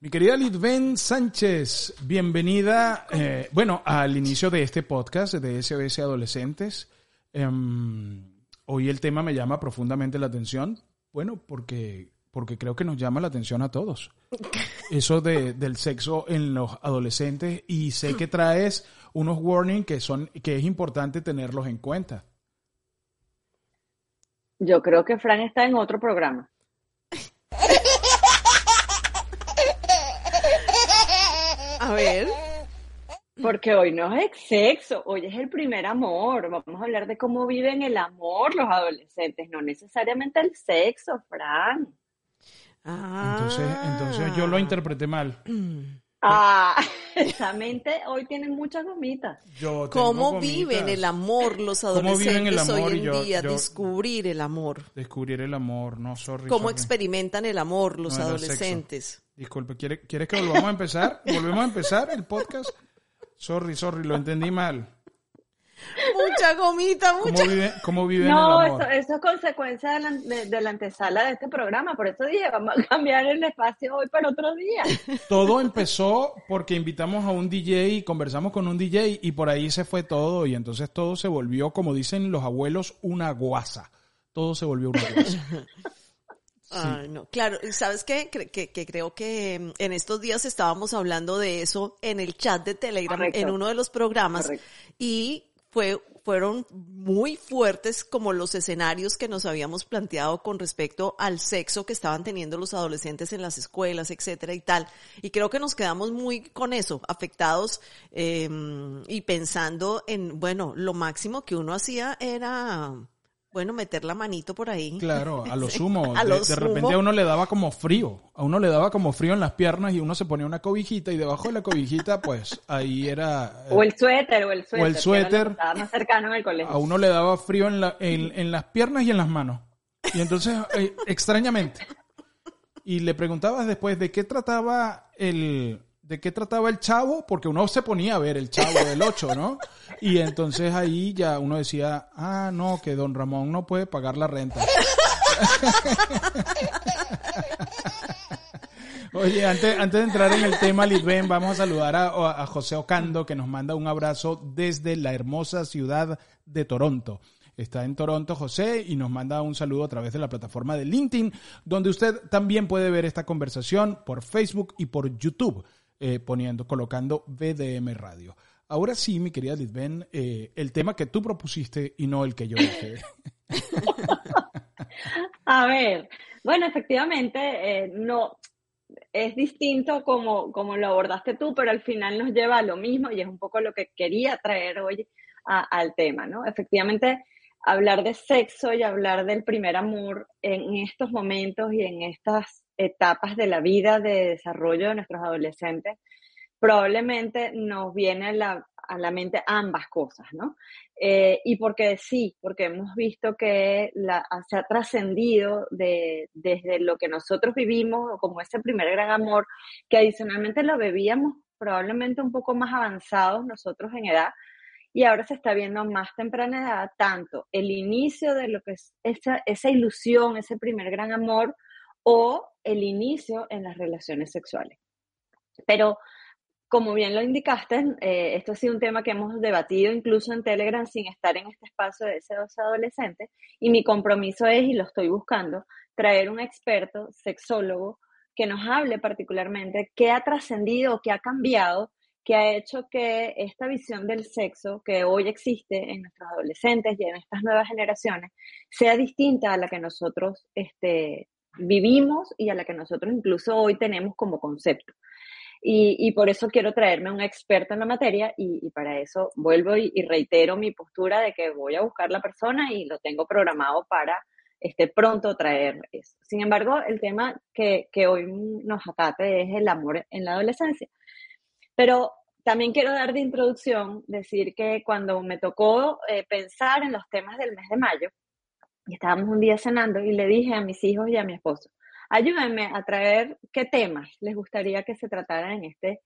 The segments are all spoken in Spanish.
Mi querida Litven Sánchez, bienvenida, eh, bueno, al inicio de este podcast de SOS Adolescentes. Em, hoy el tema me llama profundamente la atención, bueno, porque, porque creo que nos llama la atención a todos. Eso de, del sexo en los adolescentes y sé que traes unos warnings que son que es importante tenerlos en cuenta. Yo creo que Fran está en otro programa. A ver. Porque hoy no es sexo, hoy es el primer amor. Vamos a hablar de cómo viven el amor los adolescentes, no necesariamente el sexo, Fran. Entonces, entonces yo lo interpreté mal. Ah, esa mente hoy tiene muchas gomitas. Yo tengo ¿Cómo gomitas. viven el amor los ¿Cómo viven el adolescentes amor? hoy en Yo- día? yo- Descubrir el amor. Descubrir el amor, no, sorry. ¿Cómo sorry. experimentan el amor los No, era sexo. adolescentes? Disculpe, ¿quiere- ¿quieres que volvamos a empezar? ¿Volvemos a empezar el podcast? Sorry, sorry, lo entendí mal. Mucha gomita, ¿Cómo mucha. viven, cómo viven No, el eso, eso es consecuencia de la, de- de la antesala de este programa. Por eso dije, vamos a cambiar el espacio hoy para otro día. Todo empezó porque invitamos a un DJ y conversamos con un DJ y por ahí se fue todo y entonces todo se volvió, como dicen los abuelos, una guasa. Todo se volvió una guasa. Ay, no. Claro, ¿y ¿sabes qué? Cre- que, que creo que mm, en estos días estábamos hablando de eso en el chat de Telegram, Correcto. en uno de los programas, Correcto. y fue, fueron muy fuertes como los escenarios que nos habíamos planteado con respecto al sexo que estaban teniendo los adolescentes en las escuelas, etcétera y tal. Y creo que nos quedamos muy con eso, afectados eh, y pensando en, bueno, lo máximo que uno hacía era, bueno, meter la manito por ahí. Claro, a lo sumo. A de, lo de repente sumo. a uno le daba como frío. A uno le daba como frío en las piernas y uno se ponía una cobijita y debajo de la cobijita, pues ahí era. eh, O el suéter, o el suéter. era lo suéter. Estaba más cercano en el colegio. a uno le daba frío en, la- en, en las piernas y en las manos. Y entonces, eh, extrañamente. Y le preguntabas después de qué trataba el de qué trataba el chavo, porque uno se ponía a ver el chavo del 8, ¿no? Y entonces ahí ya uno decía, ah, no, que don Ramón no puede pagar la renta. Oye, antes, antes de entrar en el tema, Litven, vamos a saludar a, a José Ocando, que nos manda un abrazo desde la hermosa ciudad de Toronto. Está en Toronto, José, y nos manda un saludo a través de la plataforma de LinkedIn, donde usted también puede ver esta conversación por Facebook y por YouTube, eh, poniendo, colocando BDM Radio. Ahora sí, mi querida Litven, eh, el tema que tú propusiste y no el que yo dije. A ver, bueno, efectivamente, eh, no, es distinto como, como lo abordaste tú, pero al final nos lleva a lo mismo y es un poco lo que quería traer hoy al tema, ¿no? Efectivamente, hablar de sexo y hablar del primer amor en estos momentos y en estas etapas de la vida de desarrollo de nuestros adolescentes, probablemente nos viene a la, a la mente ambas cosas, ¿no? Eh, y porque sí, porque hemos visto que la, se ha trascendido de, desde lo que nosotros vivimos, como ese primer gran amor, que adicionalmente lo bebíamos probablemente un poco más avanzados nosotros en edad, y ahora se está viendo más temprana edad tanto el inicio de lo que es esa, esa ilusión, ese primer gran amor, o el inicio en las relaciones sexuales. Pero como bien lo indicaste, eh, esto ha sido un tema que hemos debatido incluso en Telegram sin estar en este espacio de S2 adolescente y mi compromiso es, y lo estoy buscando, traer un experto, sexólogo, que nos hable particularmente qué ha trascendido, qué ha cambiado, qué ha hecho que esta visión del sexo que hoy existe en nuestros adolescentes y en estas nuevas generaciones sea distinta a la que nosotros este, vivimos y a la que nosotros incluso hoy tenemos como concepto. Y, y, por eso quiero traerme un experto en la materia y, y para eso vuelvo y, y, reitero mi postura de que voy a buscar la persona y lo tengo programado para este, pronto traer eso. Sin embargo, el tema que, que hoy nos acate es el amor en la adolescencia. Pero también quiero dar de introducción, decir que cuando me tocó eh, pensar en los temas del mes de mayo, estábamos un día cenando y le dije a mis hijos y a mi esposo, ayúdenme a traer qué temas les gustaría que se trataran en este.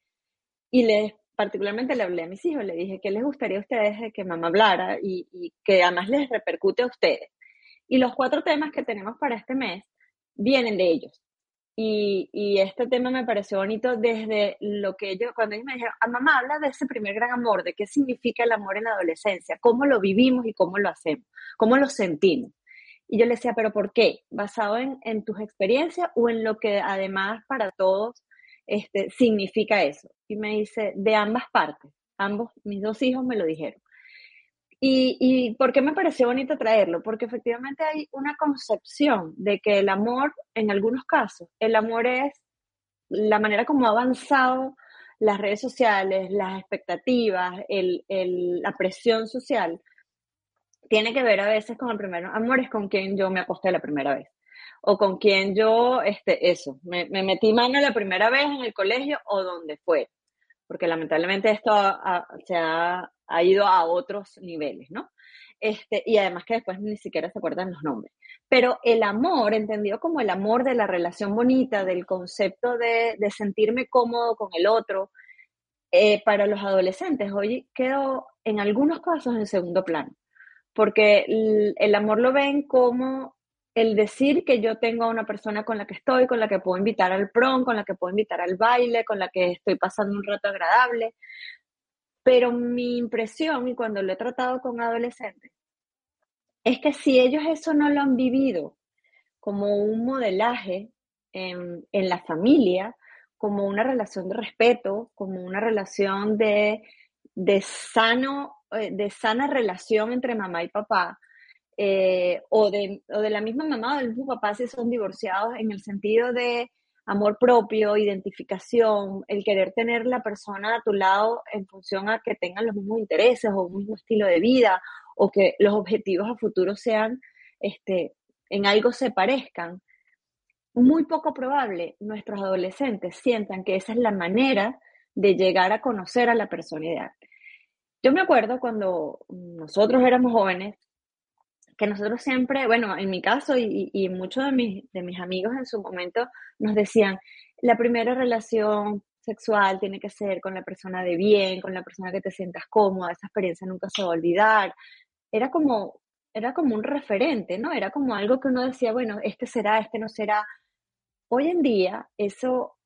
Y les, particularmente le hablé a mis hijos, le dije, ¿qué les gustaría a ustedes de que mamá hablara y, y que además les repercute a ustedes? Y los cuatro temas que tenemos para este mes vienen de ellos. Y, y, este tema me pareció bonito desde lo que ellos, cuando ellos me dijeron, a ah, mamá, habla de ese primer gran amor, de qué significa el amor en la adolescencia, cómo lo vivimos y cómo lo hacemos, cómo lo sentimos. Y yo le decía, pero ¿por qué? ¿Basado en, en tus experiencias o en lo que además para todos este, significa eso? Y me dice, de ambas partes. Ambos, mis dos hijos me lo dijeron. Y, y, por qué me pareció bonito traerlo? Porque efectivamente hay una concepción de que el amor, en algunos casos, el amor es la manera como ha avanzado las redes sociales, las expectativas, el, el, la presión social, tiene que ver a veces con el primer amor, es con quien yo me acosté la primera vez. O con quien yo, este, eso, me, me metí mano la primera vez en el colegio o donde fue. Porque lamentablemente esto se ha ha ido a otros niveles, ¿no? Este, y además que después ni siquiera se acuerdan los nombres. Pero el amor, entendido como el amor de la relación bonita, del concepto de, de sentirme cómodo con el otro, eh, para los adolescentes hoy quedó en algunos casos en segundo plano, porque el, el amor lo ven como el decir que yo tengo a una persona con la que estoy, con la que puedo invitar al prom, con la que puedo invitar al baile, con la que estoy pasando un rato agradable, pero mi impresión, y cuando lo he tratado con adolescentes, es que si ellos eso no lo han vivido como un modelaje en, en la familia, como una relación de respeto, como una relación de, sano, de sana relación entre mamá y papá, eh, o, de, o de la misma mamá o del mismo papá si son divorciados, en el sentido de amor propio, identificación, el querer tener la persona a tu lado en función a que tengan los mismos intereses o un mismo estilo de vida o que los objetivos a futuro sean, este, en algo se parezcan, muy poco probable nuestros adolescentes sientan que esa es la manera de llegar a conocer a la persona ideal. Yo me acuerdo cuando nosotros éramos jóvenes, que nosotros siempre, bueno, en mi caso y, y muchos de mis, de mis amigos en su momento nos decían, la primera relación sexual tiene que ser con la persona de bien, con la persona que te sientas cómoda, esa experiencia nunca se va a olvidar. Era como, era como un referente, ¿no? Era como algo que uno decía, bueno, este será, este no será. Hoy en día eso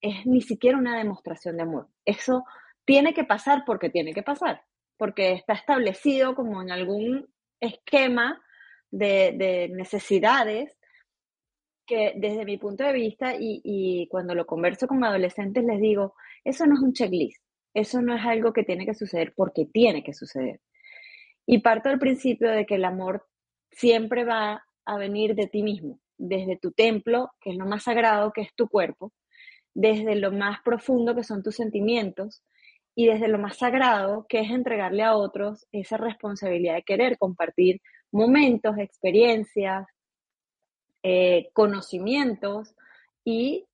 es ni siquiera una demostración de amor. Eso tiene que pasar porque tiene que pasar, porque está establecido como en algún esquema de, necesidades que desde mi punto de vista y, cuando lo converso con adolescentes les digo, eso no es un checklist, eso no es algo que tiene que suceder porque tiene que suceder. Y parto del principio de que el amor siempre va a venir de ti mismo, desde tu templo, que es lo más sagrado, que es tu cuerpo, desde lo más profundo, que son tus sentimientos, y desde lo más sagrado, que es entregarle a otros esa responsabilidad de querer compartir momentos, experiencias, eh, conocimientos y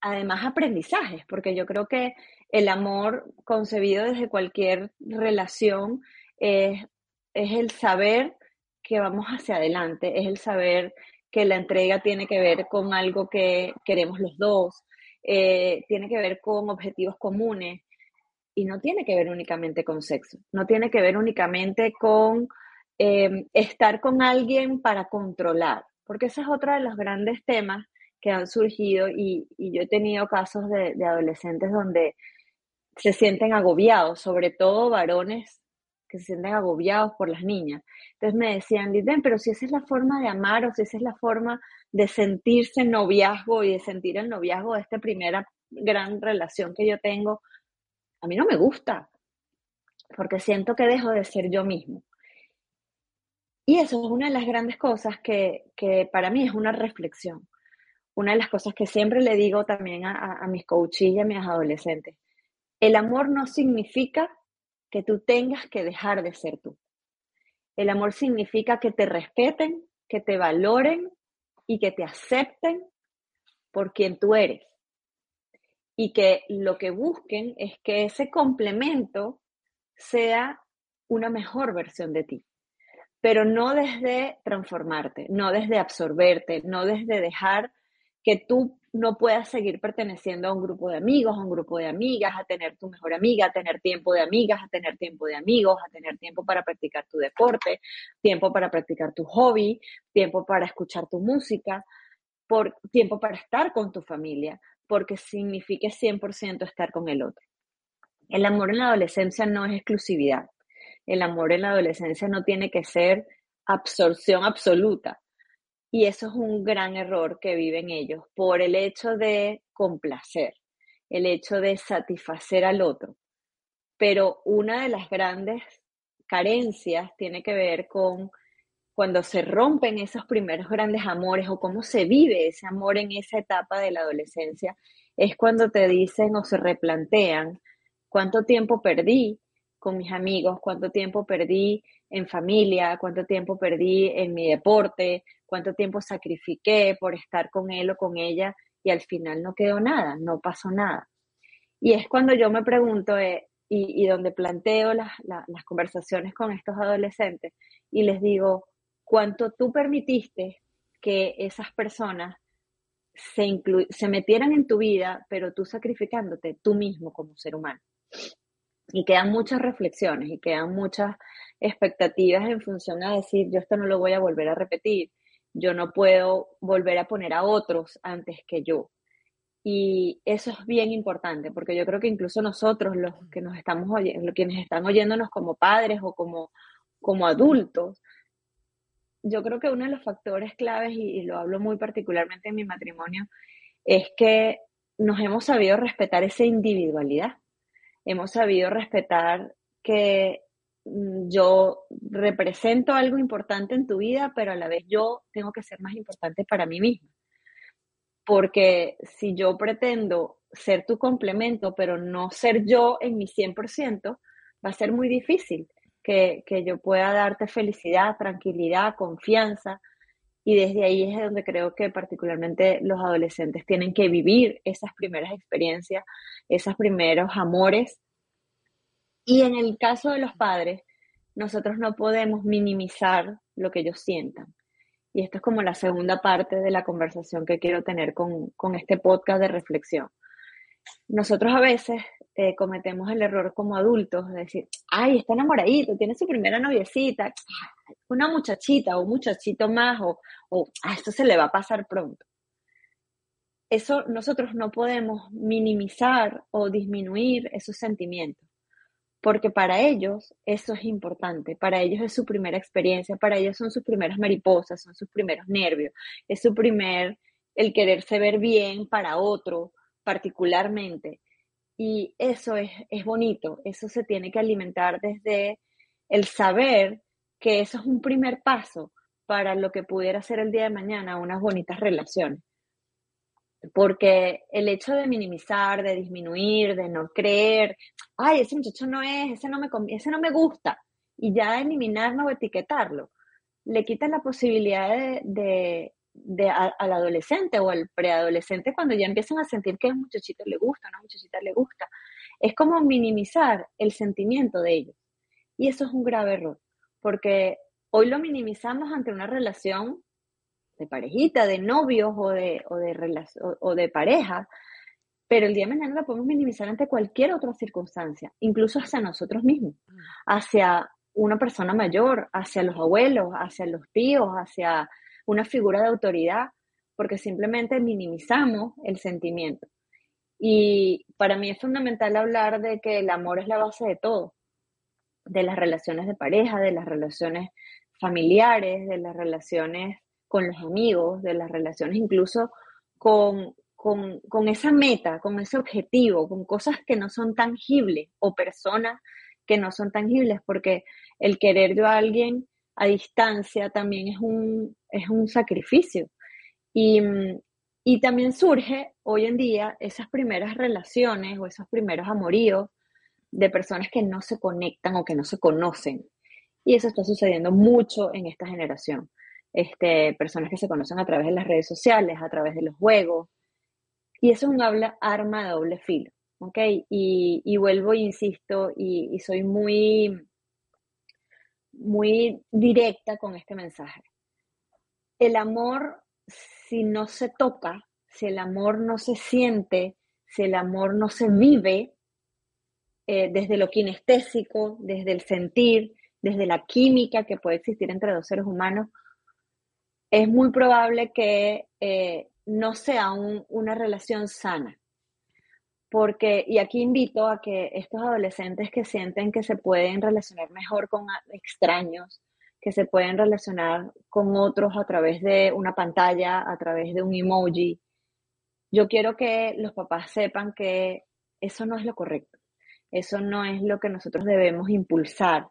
además aprendizajes, porque yo creo que el amor concebido desde cualquier relación es, es el saber que vamos hacia adelante, es el saber que la entrega tiene que ver con algo que queremos los dos, eh, tiene que ver con objetivos comunes, y no tiene que ver únicamente con sexo, no tiene que ver únicamente con eh, estar con alguien para controlar, porque ese es otro de los grandes temas que han surgido y, yo he tenido casos de, adolescentes donde se sienten agobiados, sobre todo varones que se sienten agobiados por las niñas. Entonces me decían, Liden, pero si esa es la forma de amar o si esa es la forma de sentirse noviazgo y de sentir el noviazgo de esta primera gran relación que yo tengo, a mí no me gusta, porque siento que dejo de ser yo mismo. Y eso es una de las grandes cosas que, para mí es una reflexión. Una de las cosas que siempre le digo también a, a mis coaches y a mis adolescentes. El amor no significa que tú tengas que dejar de ser tú. El amor significa que te respeten, que te valoren y que te acepten por quien tú eres. Y que lo que busquen es que ese complemento sea una mejor versión de ti, pero no desde transformarte, no desde absorberte, no desde dejar que tú no puedas seguir perteneciendo a un grupo de amigos, a un grupo de amigas, a tener tu mejor amiga, a tener tiempo de amigas, a tener tiempo de amigos, a tener tiempo para practicar tu deporte, tiempo para practicar tu hobby, tiempo para escuchar tu música, por, tiempo para estar con tu familia, porque signifique 100% estar con el otro. El amor en la adolescencia no es exclusividad. El amor en la adolescencia no tiene que ser absorción absoluta. Y eso es un gran error que viven ellos por el hecho de complacer, el hecho de satisfacer al otro. Pero una de las grandes carencias tiene que ver con cuando se rompen esos primeros grandes amores o cómo se vive ese amor en esa etapa de la adolescencia, es cuando te dicen o se replantean cuánto tiempo perdí con mis amigos, cuánto tiempo perdí en familia, cuánto tiempo perdí en mi deporte, cuánto tiempo sacrifiqué por estar con él o con ella y al final no quedó nada, no pasó nada. Y es cuando yo me pregunto eh, y, donde planteo las, las conversaciones con estos adolescentes y les digo, ¿cuánto tú permitiste que esas personas se, se metieran en tu vida, pero tú sacrificándote tú mismo como ser humano? Y quedan muchas reflexiones y quedan muchas expectativas en función a decir, yo esto no lo voy a volver a repetir, yo no puedo volver a poner a otros antes que yo. Y eso es bien importante, porque yo creo que incluso nosotros, los que nos estamos oyendo, quienes están oyéndonos como padres o como, como adultos, yo creo que uno de los factores claves, y, y lo hablo muy particularmente en mi matrimonio, es que nos hemos sabido respetar esa individualidad. Hemos sabido respetar que Mm, yo represento algo importante en tu vida, pero a la vez yo tengo que ser más importante para mí misma. Porque si yo pretendo ser tu complemento, pero no ser yo en mi 100%, va a ser muy difícil que, que yo pueda darte felicidad, tranquilidad, confianza. Y desde ahí es donde creo que particularmente los adolescentes tienen que vivir esas primeras experiencias, esos primeros amores y en el caso de los padres, nosotros no podemos minimizar lo que ellos sientan. Y esto es como la segunda parte de la conversación que quiero tener con, este podcast de reflexión. Nosotros a veces eh, cometemos el error como adultos de decir, ay, está enamoradito, tiene su primera noviecita, una muchachita o un muchachito más, o, o esto se le va a pasar pronto. Eso nosotros no podemos minimizar o disminuir esos sentimientos porque para ellos eso es importante, para ellos es su primera experiencia, para ellos son sus primeras mariposas, son sus primeros nervios, es su primer, el quererse ver bien para otro particularmente. Y eso es, es bonito, eso se tiene que alimentar desde el saber que eso es un primer paso para lo que pudiera ser el día de mañana unas bonitas relaciones. Porque el hecho de minimizar, de disminuir, de no creer, ay, ese muchacho no es, ese no me, ese no me gusta, y ya eliminarlo o etiquetarlo, le quita la posibilidad de, de, al adolescente o al preadolescente cuando ya empiezan a sentir que a un muchachito le gusta, a una muchachita le gusta. Es como minimizar el sentimiento de ellos. Y eso es un grave error, porque hoy lo minimizamos ante una relación de parejita, de novios o de, o de, o, de pareja, pero el día de mañana la podemos minimizar ante cualquier otra circunstancia, incluso hacia nosotros mismos, mm. hacia una persona mayor, hacia los abuelos, hacia los tíos, hacia una figura de autoridad, porque simplemente minimizamos el sentimiento. Y para mí es fundamental hablar de que el amor es la base de todo, de las relaciones de pareja, de las relaciones familiares, de las relaciones con los amigos, de las relaciones, incluso con, con, esa meta, con ese objetivo, con cosas que no son tangibles o personas que no son tangibles, porque el querer yo a alguien a distancia también es un, es un sacrificio. Y, y también surge hoy en día esas primeras relaciones o esos primeros amoríos de personas que no se conectan o que no se conocen. Y eso está sucediendo mucho en esta generación este, personas que se conocen a través de las redes sociales, a través de los juegos. Y eso es un arma de doble filo, ¿ok? Y, y vuelvo e insisto, y soy muy, muy directa con este mensaje. El amor, si no se toca, si el amor no se siente, si el amor no se vive eh, desde lo kinestésico, desde el sentir, desde la química que puede existir entre dos seres humanos, es muy probable que eh, no sea un- una relación sana. Porque, y aquí invito a que estos adolescentes que sienten que se pueden relacionar mejor con extraños, que se pueden relacionar con otros a través de una pantalla, a través de un emoji, yo quiero que los papás sepan que eso no es lo correcto. Eso no es lo que nosotros debemos impulsar.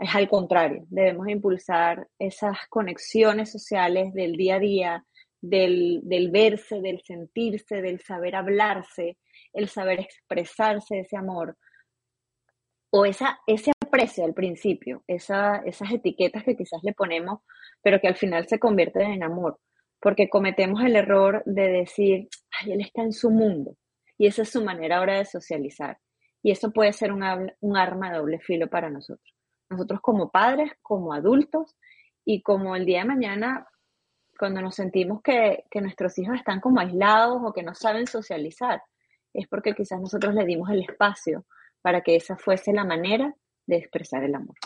Es al contrario, debemos impulsar esas conexiones sociales del día a día, del, del verse, del sentirse, del saber hablarse, el saber expresarse ese amor o esa, ese aprecio al principio, esa, esas etiquetas que quizás le ponemos, pero que al final se convierten en amor, porque cometemos el error de decir, ay, él está en su mundo, y esa es su manera ahora de socializar, y eso puede ser un, arma de doble filo para nosotros. Nosotros como padres, como adultos, y como el día de mañana, cuando nos sentimos que, que nuestros hijos están como aislados o que no saben socializar, es porque quizás nosotros le dimos el espacio para que esa fuese la manera de expresar el amor.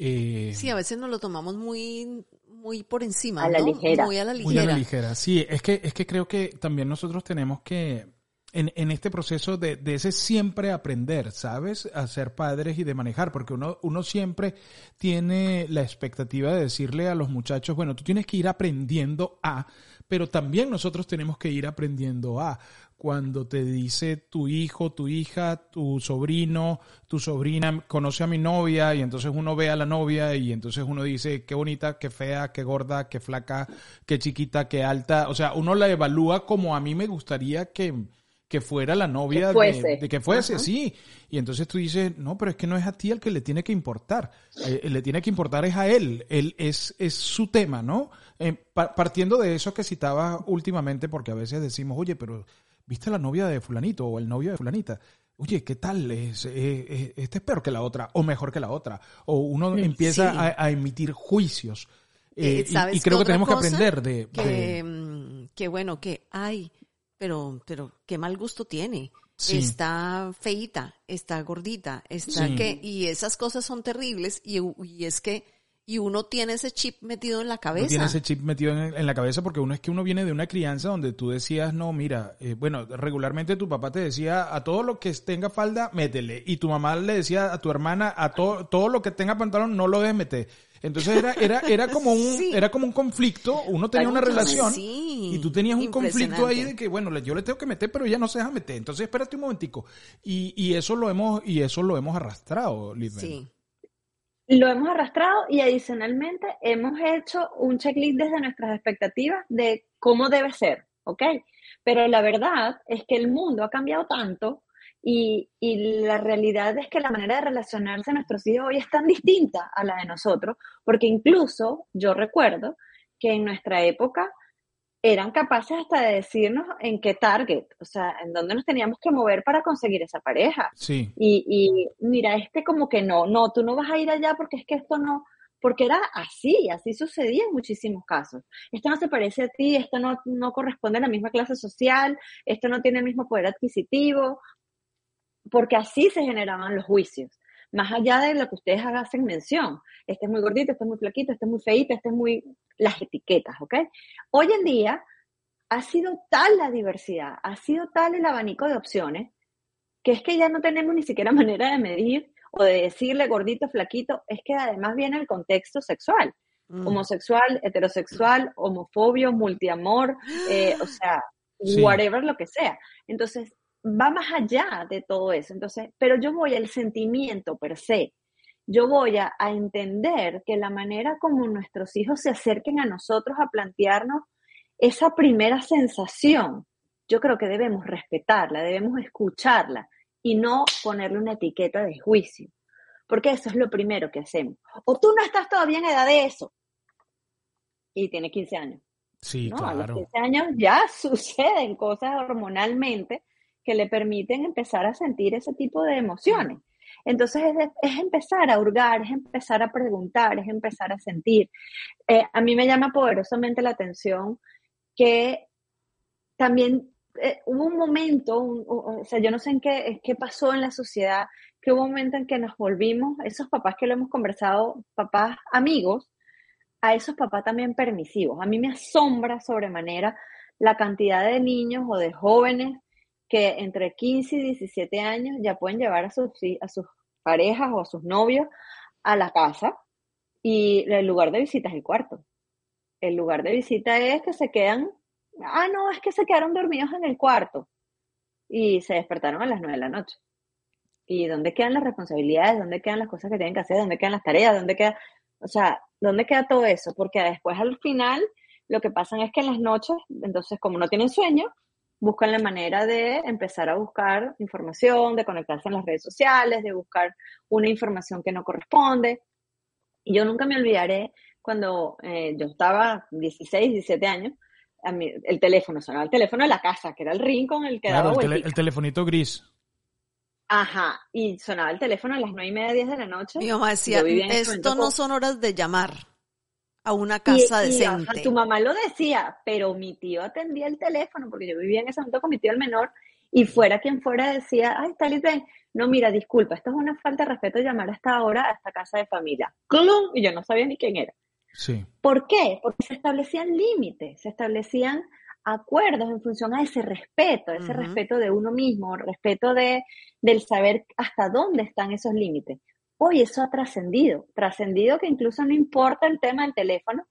Eh, Sí, a veces nos lo tomamos muy, muy por encima, A la ¿no? ligera. Muy a la Muy a ligera. la ligera. Sí, es que, es que creo que también nosotros tenemos que, en, en este proceso de, de ese siempre aprender, ¿sabes? A ser padres y de manejar, porque uno, uno siempre tiene la expectativa de decirle a los muchachos, bueno, tú tienes que ir aprendiendo a, pero también nosotros tenemos que ir aprendiendo a. Cuando te dice tu hijo, tu hija, tu sobrino, tu sobrina conoce a mi novia y entonces uno ve a la novia y entonces uno dice qué bonita, qué fea, qué gorda, qué flaca, qué chiquita, qué alta. O sea, uno la evalúa como a mí me gustaría que, que fuera la novia Que. De, de que fuese, Ajá. sí. Y entonces tú dices, no, pero es que no es a ti el que le tiene que importar. Eh, le tiene que importar es a él. Él es, es su tema, ¿no? Eh, pa- partiendo de eso que citabas últimamente, porque a veces decimos, oye, pero ¿viste la novia de fulanito o el novio de fulanita? Oye, ¿qué tal? Es, eh, este es peor que la otra, o mejor que la otra. O uno empieza Sí. a, a emitir juicios. Eh, Eh, y- ¿sabes y, creo que tenemos que aprender de... que, de- mm, que bueno, que ay, pero, pero qué mal gusto tiene. Sí. Está feíta, está gordita, está Sí. que, y esas cosas son terribles y, y es que, y uno tiene ese chip metido en la Uno cabeza. tiene ese chip metido en, en la cabeza porque uno es que uno viene de una crianza donde tú decías, no, mira, eh, bueno, regularmente tu papá te decía, a todo lo que tenga falda, métele. Y tu mamá le decía a tu hermana, a todo todo lo que tenga pantalón, no lo dejes meter. Entonces era, era, era como un, Sí. era como un conflicto, uno tenía una relación sí, y tú tenías un conflicto ahí de que, bueno, yo le tengo que meter, pero ella no se deja meter. Entonces espérate un momentico. Y, y eso lo hemos, y eso lo hemos arrastrado, Lidben. Sí. Lo hemos arrastrado y adicionalmente hemos hecho un checklist desde nuestras expectativas de cómo debe ser, ¿ok? Pero la verdad es que el mundo ha cambiado tanto y, y la realidad es que la manera de relacionarse a nuestros hijos hoy es tan distinta a la de nosotros, porque incluso yo recuerdo que en nuestra época eran capaces hasta de decirnos en qué target, o sea, en dónde nos teníamos que mover para conseguir esa pareja. Sí. Y, y mira, este como que no, no, tú no vas a ir allá porque es que esto no, porque era así, así sucedía en muchísimos casos. Esto no se parece a ti, esto no, no corresponde a la misma clase social, esto no tiene el mismo poder adquisitivo, porque así se generaban los juicios. Más allá de lo que ustedes hacen mención, este es muy gordito, este es muy flaquito, este es muy feito, este es muy... las etiquetas, ¿ok? Hoy en día ha sido tal la diversidad, ha sido tal el abanico de opciones, que es que ya no tenemos ni siquiera manera de medir o de decirle gordito, flaquito, es que además viene el contexto sexual, Mm. homosexual, heterosexual, homofobio, multiamor, eh, o sea, Sí. whatever lo que sea. Entonces, va más allá de todo eso. Entonces, pero yo voy al sentimiento per se. Yo voy a, a entender que la manera como nuestros hijos se acerquen a nosotros a plantearnos esa primera sensación, yo creo que debemos respetarla, debemos escucharla y no ponerle una etiqueta de juicio. Porque eso es lo primero que hacemos. O tú no estás todavía en edad de eso. Y tiene 15 años. Sí, ¿no? A los claro. 15 años ya suceden cosas hormonalmente que le permiten empezar a sentir ese tipo de emociones. Entonces es, es empezar a hurgar, es empezar a preguntar, es empezar a sentir. Eh, a mí me llama poderosamente la atención que también eh, hubo un momento, un- o sea, yo no sé en qué, qué pasó en la sociedad, que hubo un momento en que nos volvimos, esos papás que lo hemos conversado, papás amigos, a esos papás también permisivos. A mí me asombra sobremanera la cantidad de niños o de jóvenes que entre 15 y 17 años ya pueden llevar a sus, a sus parejas o a sus novios a la casa y el lugar de visita es el cuarto. El lugar de visita es que se quedan, ah, no, es que se quedaron dormidos en el cuarto y se despertaron a las 9 de la noche. ¿Y dónde quedan las responsabilidades? ¿Dónde quedan las cosas que tienen que hacer? ¿Dónde quedan las tareas? ¿Dónde queda, o sea, dónde queda todo eso? Porque después al final lo que pasa es que en las noches, entonces como no tienen sueño, buscan la manera de empezar a buscar información, de conectarse en las redes sociales, de buscar una información que no corresponde. Y yo nunca me olvidaré cuando eh, yo estaba 16, 17 años, a mí, el teléfono sonaba el teléfono de la casa, que era el ring con el que Claro, daba el, tele- el telefonito gris. Ajá, y sonaba el teléfono a las nueve y media, diez de la noche. Mi mamá decía, esto no son horas de llamar a una Y- casa y, ajá, decente. tu mamá lo decía, pero mi tío atendía el teléfono, porque yo vivía en ese momento con mi tío el menor, y fuera quien fuera decía, ay, está Lisbeth, no, mira, disculpa, esto es una falta de respeto llamar a esta hora a esta casa de familia. ¡Clum! Y yo no sabía ni quién era. Sí. ¿Por qué? Porque se establecían límites, se establecían acuerdos en función a ese respeto, ese respeto de uno mismo, respeto de, del saber hasta dónde están esos límites. Hoy eso ha trascendido, trascendido que incluso no importa el tema del teléfono,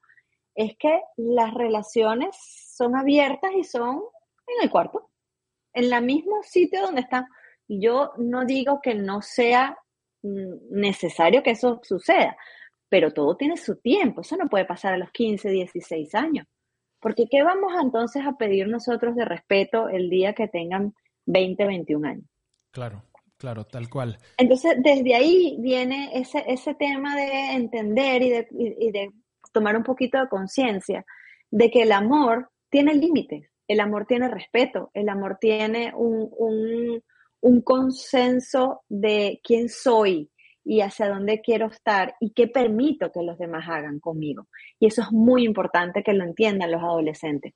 es que las relaciones son abiertas y son en el cuarto, en el mismo sitio donde están. Yo no digo que no sea mm, necesario que eso suceda, pero todo tiene su tiempo, eso no puede pasar a los 15, 16 años. Porque ¿qué vamos entonces a pedir nosotros de respeto el día que tengan 20, 21 años? Claro, claro, tal cual. Entonces, desde ahí viene ese, ese tema de entender y de, y- de tomar un poquito de conciencia de que el amor tiene límites, el amor tiene respeto, el amor tiene un, un, un consenso de quién soy y hacia dónde quiero estar y qué permito que los demás hagan conmigo. Y eso es muy importante que lo entiendan los adolescentes.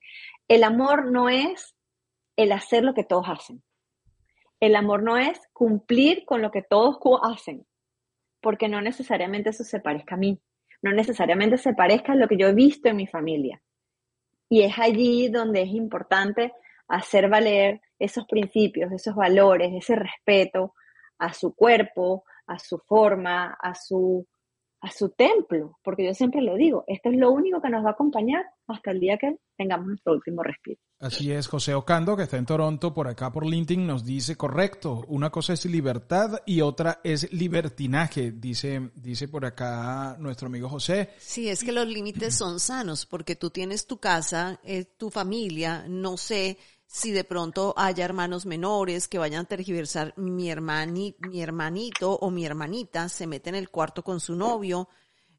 El amor no es el hacer lo que todos hacen. El amor no es cumplir con lo que todos hacen, porque no necesariamente eso se parezca a mí, no necesariamente se parezca a lo que yo he visto en mi familia. Y es allí donde es importante hacer valer esos principios, esos valores, ese respeto a su cuerpo, a su forma, a su, a su templo, porque yo siempre lo digo, esto es lo único que nos va a acompañar hasta el día que tengamos nuestro último respiro. Así es, José Ocando, que está en Toronto, por acá por LinkedIn, nos dice, correcto, una cosa es libertad y otra es libertinaje, dice, dice por acá nuestro amigo José. Sí, es que los límites son sanos, porque tú tienes tu casa, eh, tu familia, no sé si de pronto haya hermanos menores que vayan a tergiversar mi hermani, mi hermanito o mi hermanita se mete en el cuarto con su novio.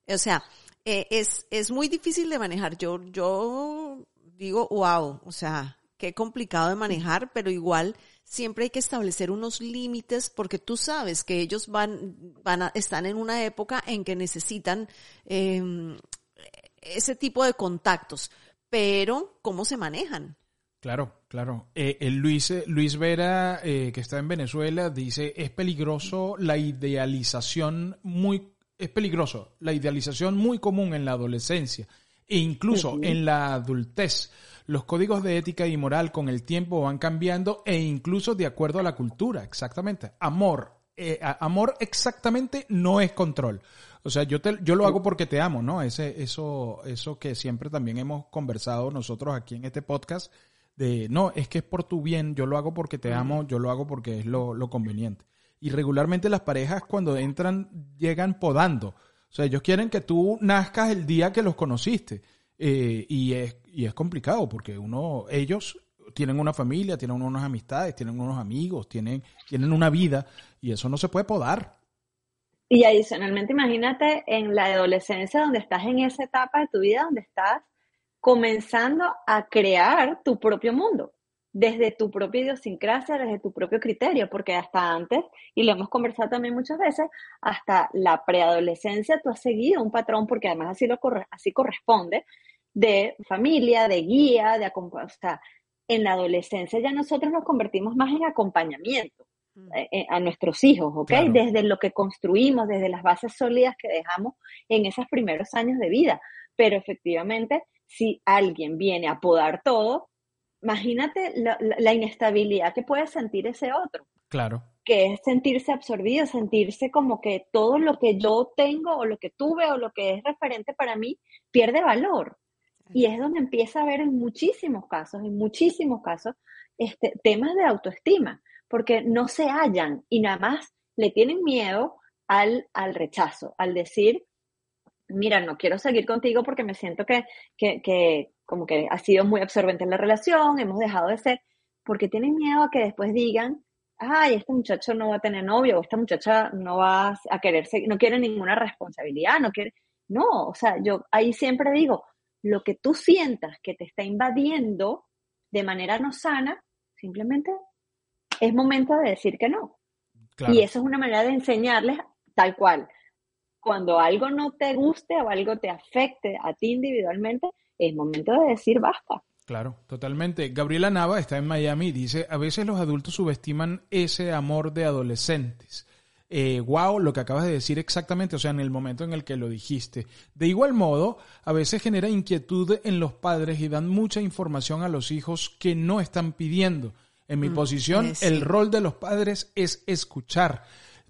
O sea, eh, es, es muy difícil de manejar. Yo, yo digo, wow, o sea, qué complicado de manejar, pero igual siempre hay que establecer unos límites porque tú sabes que ellos van, van a, están en una época en que necesitan eh, ese tipo de contactos, pero ¿cómo se manejan? Claro, claro. Eh, el Luis, eh, Luis Vera, eh, que está en Venezuela, dice, es peligroso la idealización muy, es peligroso la idealización muy común en la adolescencia e incluso en la adultez. Los códigos de ética y moral con el tiempo van cambiando e incluso de acuerdo a la cultura, exactamente. Amor, eh, amor exactamente no es control. O sea, yo te, yo lo hago porque te amo, ¿no? Ese, eso, eso que siempre también hemos conversado nosotros aquí en este podcast de no, es que es por tu bien, yo lo hago porque te amo, yo lo hago porque es lo, lo conveniente. Y regularmente las parejas cuando entran llegan podando. O sea, ellos quieren que tú nazcas el día que los conociste. Eh, y, es, y es complicado porque uno, ellos tienen una familia, tienen unas amistades, tienen unos amigos, tienen, tienen una vida y eso no se puede podar. Y adicionalmente, imagínate en la adolescencia donde estás en esa etapa de tu vida donde estás comenzando a crear tu propio mundo desde tu propia idiosincrasia, desde tu propio criterio, porque hasta antes, y lo hemos conversado también muchas veces, hasta la preadolescencia tú has seguido un patrón, porque además así, lo así corresponde, de familia, de guía, de acompañamiento. en la adolescencia ya nosotros nos convertimos más en acompañamiento mm. eh, eh, a nuestros hijos, ¿ok? Desde lo que construimos, desde las bases sólidas que dejamos en esos primeros años de vida. Pero efectivamente, si alguien viene a podar todo, imagínate la, inestabilidad que puede sentir ese otro. Claro. Que es sentirse absorbido, sentirse como que todo lo que yo tengo o lo que tuve o lo que es referente para mí pierde valor. Y es donde empieza a haber en muchísimos casos, en muchísimos casos, este, temas de autoestima, porque no se hallan y nada más le tienen miedo al, al rechazo, al decir, mira, no quiero seguir contigo porque me siento que, que, como que ha sido muy absorbente en la relación, hemos dejado de ser, porque tienen miedo a que después digan, ay, este muchacho no va a tener novio, o esta muchacha no va a quererse, no quiere ninguna responsabilidad, no quiere, no, o sea, yo ahí siempre digo, lo que tú sientas que te está invadiendo de manera no sana, simplemente es momento de decir que no. Y eso es una manera de enseñarles tal cual. Cuando algo no te guste o algo te afecte a ti individualmente, es momento de decir basta. Claro, totalmente. Gabriela Nava está en Miami y dice, a veces los adultos subestiman ese amor de adolescentes. Eh, wow, lo que acabas de decir exactamente, o sea, en el momento en el que lo dijiste. De igual modo, a veces genera inquietud en los padres y dan mucha información a los hijos que no están pidiendo. En mi mm, posición, eh, el rol de los padres es escuchar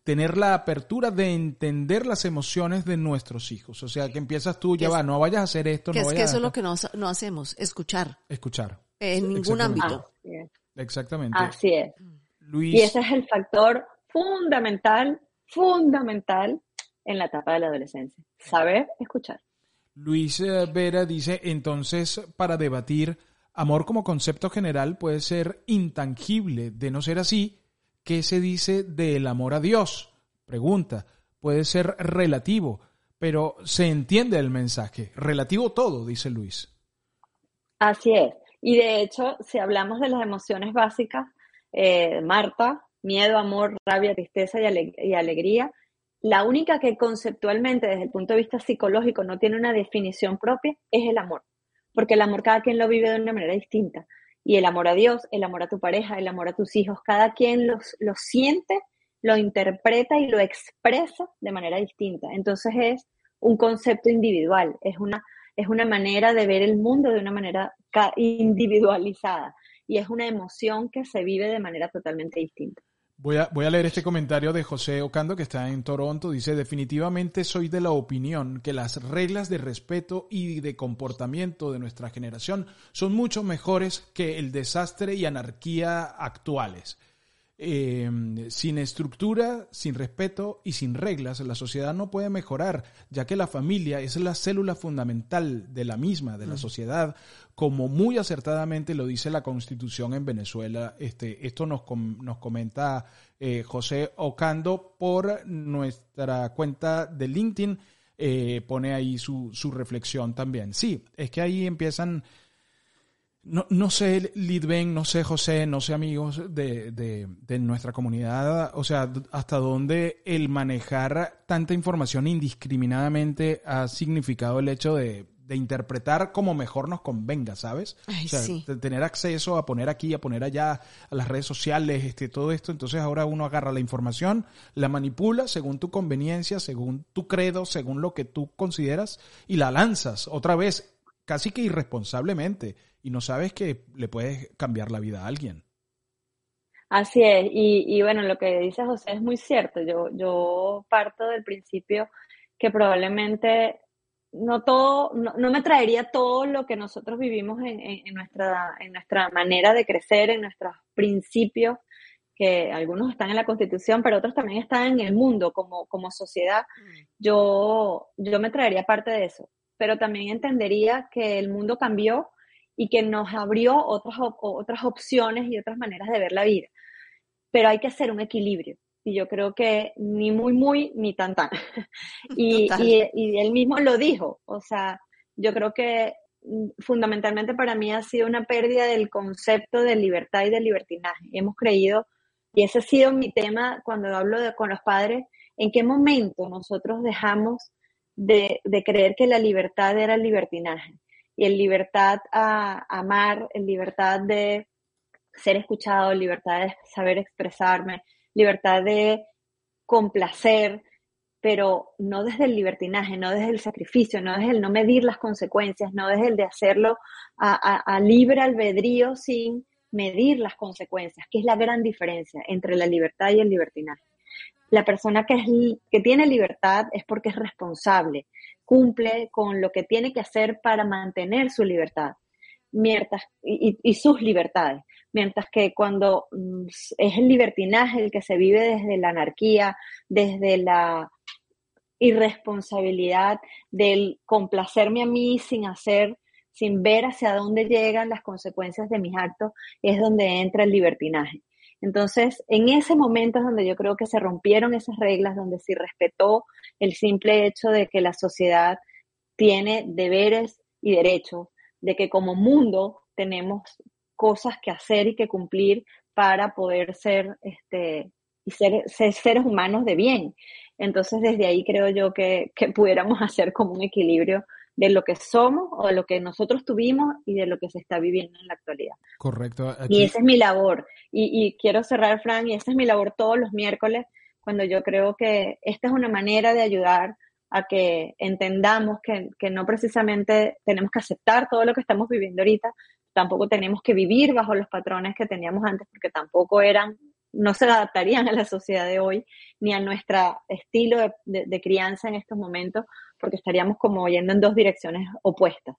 tener la apertura de entender las emociones de nuestros hijos. O sea, que empiezas tú, ya va, no vayas a hacer esto, que no es que eso es lo que no, hacemos, escuchar. Escuchar. En ningún ámbito. Exactamente. Así es. Luis. Y ese es el factor fundamental, fundamental en la etapa de la adolescencia. Saber escuchar. Luis eh, Vera dice, entonces, para debatir, amor como concepto general puede ser intangible. De no ser así, ¿Qué se dice del amor a Dios? Pregunta. Puede ser relativo, pero se entiende el mensaje. Relativo todo, dice Luis. Así es. Y de hecho, si hablamos de las emociones básicas, eh, Marta, miedo, amor, rabia, tristeza y, y alegría, la única que conceptualmente, desde el punto de vista psicológico, no tiene una definición propia es el amor, porque el amor cada quien lo vive de una manera distinta y el amor a Dios, el amor a tu pareja, el amor a tus hijos, cada quien los, lo siente, lo interpreta y lo expresa de manera distinta. Entonces es un concepto individual, es una, es una manera de ver el mundo de una manera individualizada y es una emoción que se vive de manera totalmente distinta. Voy a, leer este comentario de José Ocando, que está en Toronto. Dice, definitivamente soy de la opinión que las reglas de respeto y de comportamiento de nuestra generación son mucho mejores que el desastre y anarquía actuales. Em, sin estructura, sin respeto y sin reglas, la sociedad no puede mejorar, ya que la familia es la célula fundamental de la misma, de la sociedad, como muy acertadamente lo dice la Constitución en Venezuela. Este, esto nos, nos comenta eh, José Ocando por nuestra cuenta de LinkedIn. Eh, pone ahí su, su reflexión también. Sí, es que ahí empiezan no, no sé, Lidben, no sé, José, no sé, amigos de, de, de, nuestra comunidad, o sea, hasta dónde el manejar tanta información indiscriminadamente ha significado el hecho de, de interpretar como mejor nos convenga, ¿sabes? o sea, de tener acceso a poner aquí, a poner allá, a las redes sociales, este, todo esto. Entonces ahora uno agarra la información, la manipula según tu conveniencia, según tu credo, según lo que tú consideras y la lanzas otra vez, casi que irresponsablemente y no sabes que le puedes cambiar la vida a alguien. Así es, y, y, bueno, lo que dice José es muy cierto. Yo, yo parto del principio que probablemente no todo, no, me traería todo lo que nosotros vivimos en, en, nuestra, en nuestra manera de crecer, en nuestros principios, que algunos están en la Constitución, pero otros también están en el mundo como, como sociedad. Mm. Yo, yo me traería parte de eso, pero también entendería que el mundo cambió y que nos abrió otras, otras opciones y otras maneras de ver la vida. Pero hay que hacer un equilibrio. Y yo creo que ni muy, muy, ni tan, tan. y, y, él mismo lo dijo. O sea, yo creo que mm, fundamentalmente para mí ha sido una pérdida del concepto de libertad y de libertinaje. Hemos creído, y ese ha sido mi tema cuando hablo con los padres, en qué momento nosotros dejamos de, creer que la libertad era el libertinaje y el libertad a amar, el libertad de ser escuchado, libertad de saber expresarme, libertad de complacer, pero no desde el libertinaje, no desde el sacrificio, no desde el no medir las consecuencias, no desde el de hacerlo a, libre albedrío sin medir las consecuencias, que es la gran diferencia entre la libertad y el libertinaje. La persona que, es, que tiene libertad es porque es responsable, cumple con lo que tiene que hacer para mantener su libertad mientras, y, sus libertades. Mientras que cuando mm, es el libertinaje el que se vive desde la anarquía, desde la irresponsabilidad del complacerme a mí sin hacer, sin ver hacia dónde llegan las consecuencias de mis actos, es donde entra el libertinaje. Entonces, en ese momento es donde yo creo que se rompieron esas reglas, donde se respetó el simple hecho de que la sociedad tiene deberes y derechos, de que como mundo tenemos cosas que hacer y que cumplir para poder ser, este, y ser, ser seres humanos de bien. Entonces, desde ahí creo yo que, pudiéramos hacer como un equilibrio de lo que somos o de lo que nosotros tuvimos y de lo que se está viviendo en la actualidad. Correcto. Y esa es mi labor. Y, quiero cerrar, Frank, y esa es mi labor todos los miércoles, cuando yo creo que esta es una manera de ayudar a que entendamos que, que no precisamente tenemos que aceptar todo lo que estamos viviendo ahorita, tampoco tenemos que vivir bajo los patrones que teníamos antes, porque tampoco eran no se adaptarían a la sociedad de hoy ni a nuestro estilo de, crianza en estos momentos, porque estaríamos como yendo en dos direcciones opuestas.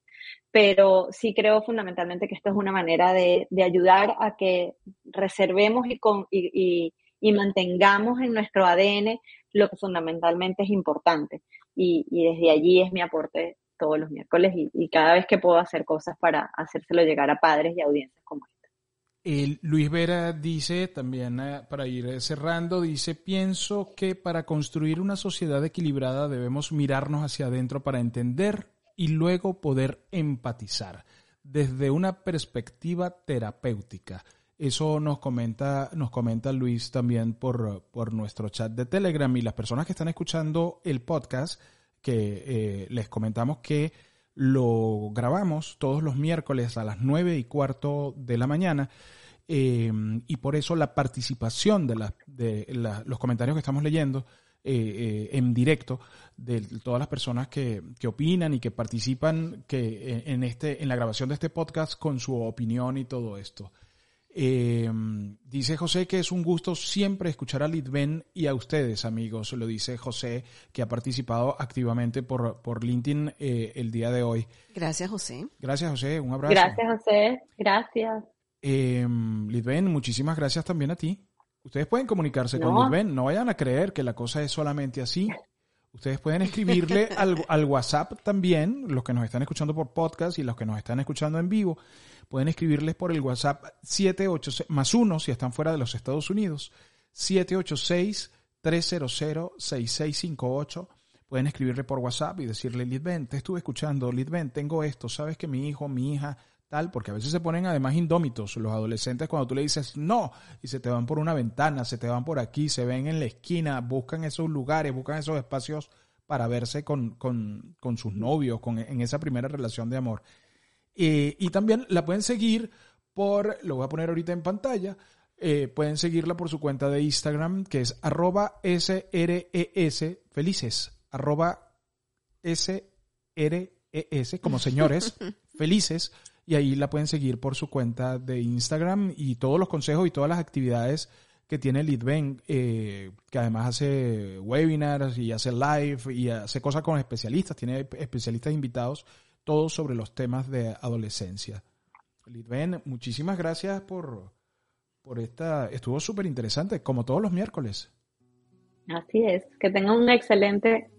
Pero sí creo fundamentalmente que esto es una manera de, ayudar a que reservemos y, mantengamos en nuestro ADN lo que fundamentalmente es importante. Y, desde allí es mi aporte todos los miércoles y, cada vez que puedo hacer cosas para hacérselo llegar a padres y audiencias como Luis Vera dice, también eh, para ir cerrando, dice, pienso que para construir una sociedad equilibrada debemos mirarnos hacia adentro para entender y luego poder empatizar desde una perspectiva terapéutica. Eso nos comenta, nos comenta Luis también por, por nuestro chat de Telegram y las personas que están escuchando el podcast, que eh, les comentamos que lo grabamos todos los miércoles a las nueve y cuarto de la mañana. Em, y por eso la participación de, de los comentarios que estamos leyendo eh, eh, en directo de todas las personas que, que opinan y que participan que, eh, en, este, en la grabación de este podcast con su opinión y todo esto. Em, dice José que es un gusto siempre escuchar a Litven y a ustedes, amigos. Lo dice José, que ha participado activamente por, por LinkedIn eh, el día de hoy. Gracias, José. Gracias, José. Un abrazo. Gracias, José. Gracias. Eh, Litven, muchísimas gracias también a ti. Ustedes pueden comunicarse con Litven. No vayan a creer que la cosa es solamente así. Ustedes pueden escribirle al, al, WhatsApp también, los que nos están escuchando por podcast y los que nos están escuchando en vivo pueden escribirles por el WhatsApp 786 más uno si están fuera de los Estados Unidos, 786-300-6658. Pueden escribirle por WhatsApp y decirle, Lidben, te estuve escuchando, Lidben, tengo esto, sabes que mi hijo, mi hija, tal, porque a veces se ponen además indómitos los adolescentes cuando tú le dices no y se te van por una ventana, se te van por aquí, se ven en la esquina, buscan esos lugares, buscan esos espacios para verse con, con, con sus novios, con, en esa primera relación de amor. Eh, y también la pueden seguir por, lo voy a poner ahorita en pantalla, eh, pueden seguirla por su cuenta de Instagram, que es arroba SRES felices, arroba SRES, como señores, felices, y ahí la pueden seguir por su cuenta de Instagram y todos los consejos y todas las actividades que tiene Litven, eh, que además hace webinars y hace live y hace cosas con especialistas, tiene especialistas invitados todo sobre los temas de adolescencia. Litven, muchísimas gracias por, por esta, estuvo súper interesante, como todos los miércoles. Así es, que tengan un excelente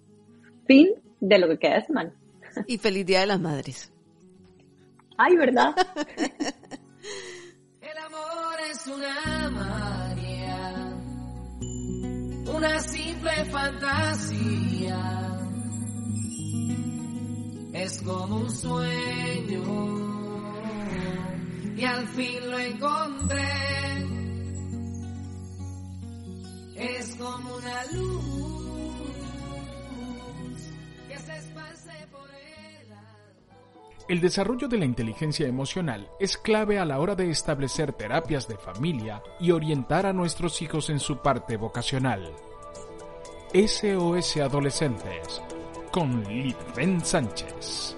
fin de lo que queda de semana. Y feliz Día de las Madres. Ay, ¿verdad? El amor es una magia, una simple fantasía es como un sueño y al fin lo encontré. Es como una luz que se esparce por. El desarrollo de la inteligencia emocional es clave a la hora de establecer terapias de familia y orientar a nuestros hijos en su parte vocacional. SOS Adolescentes con Litven Sánchez.